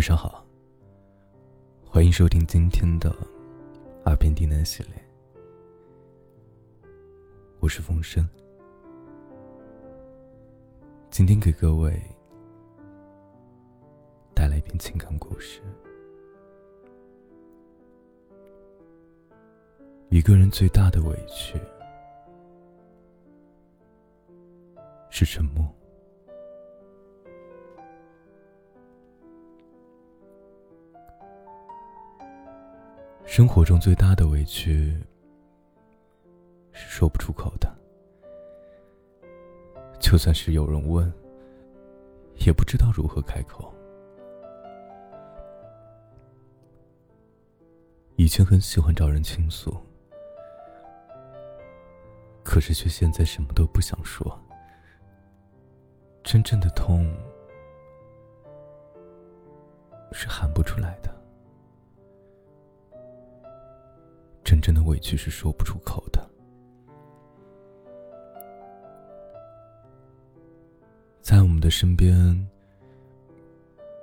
晚上好，欢迎收听今天的耳边低喃系列，我是风声。今天给各位带来一篇情感故事。一个人最大的委屈是沉默。生活中最大的委屈是说不出口的，就算是有人问，也不知道如何开口。以前很喜欢找人倾诉，可是却现在什么都不想说。真正的痛是喊不出来的。真正的委屈是说不出口的。在我们的身边，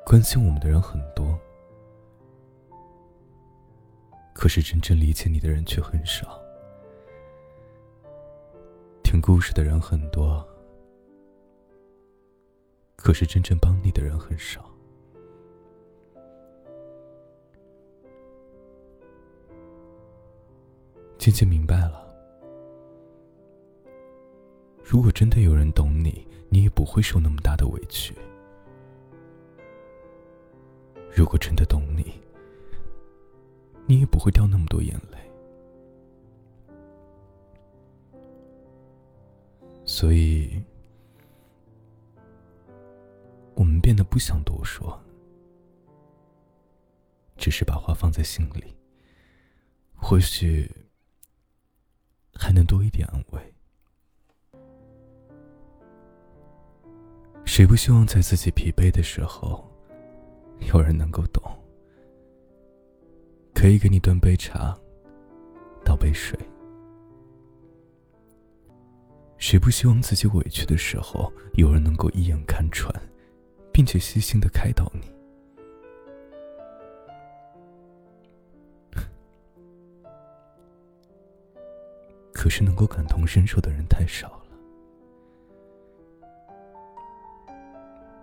关心我们的人很多，可是真正理解你的人却很少。听故事的人很多，可是真正帮你的人很少。渐渐明白了，如果真的有人懂你，你也不会受那么大的委屈；如果真的懂你，你也不会掉那么多眼泪。所以，我们变得不想多说，只是把话放在心里，或许。还能多一点安慰。谁不希望在自己疲惫的时候，有人能够懂，可以给你端杯茶，倒杯水？谁不希望自己委屈的时候，有人能够一眼看穿，并且细心的开导你？可是能够感同身受的人太少了。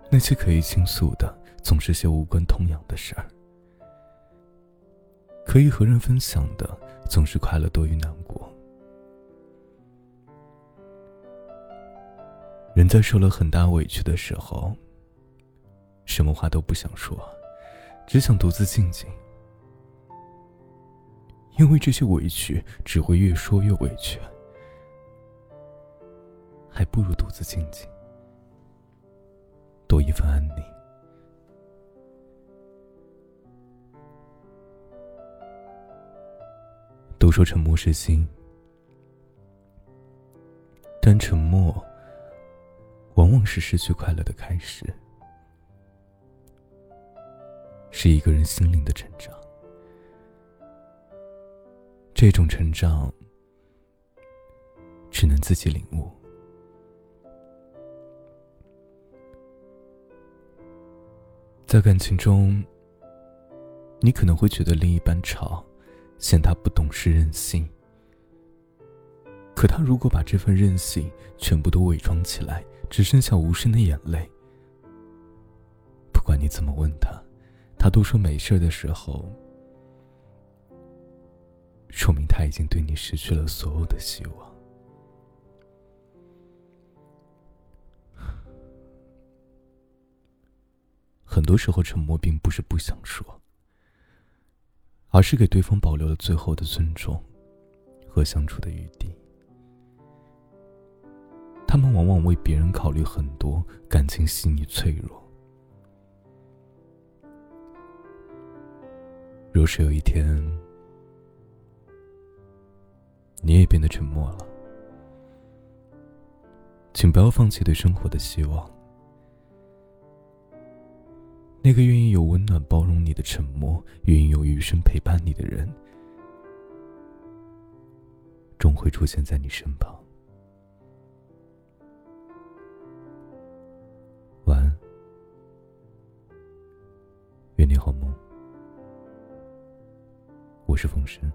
那些可以倾诉的，总是些无关痛痒的事儿；可以和人分享的，总是快乐多于难过。人在受了很大委屈的时候，什么话都不想说，只想独自静静。因为这些委屈只会越说越委屈，还不如独自静静，多一份安宁。都说沉默是金，但沉默往往是失去快乐的开始，是一个人心灵的成长。这种成长，只能自己领悟。在感情中，你可能会觉得另一半吵，嫌他不懂事任性。可他如果把这份任性全部都伪装起来，只剩下无声的眼泪，不管你怎么问他，他都说没事的时候。说明他已经对你失去了所有的希望。很多时候，沉默并不是不想说，而是给对方保留了最后的尊重和相处的余地。他们往往为别人考虑很多，感情细腻脆弱。若是有一天，你也变得沉默了，请不要放弃对生活的希望。那个愿意有温暖包容你的沉默，愿意有余生陪伴你的人，终会出现在你身旁。晚安，愿你。好梦。我是冯生。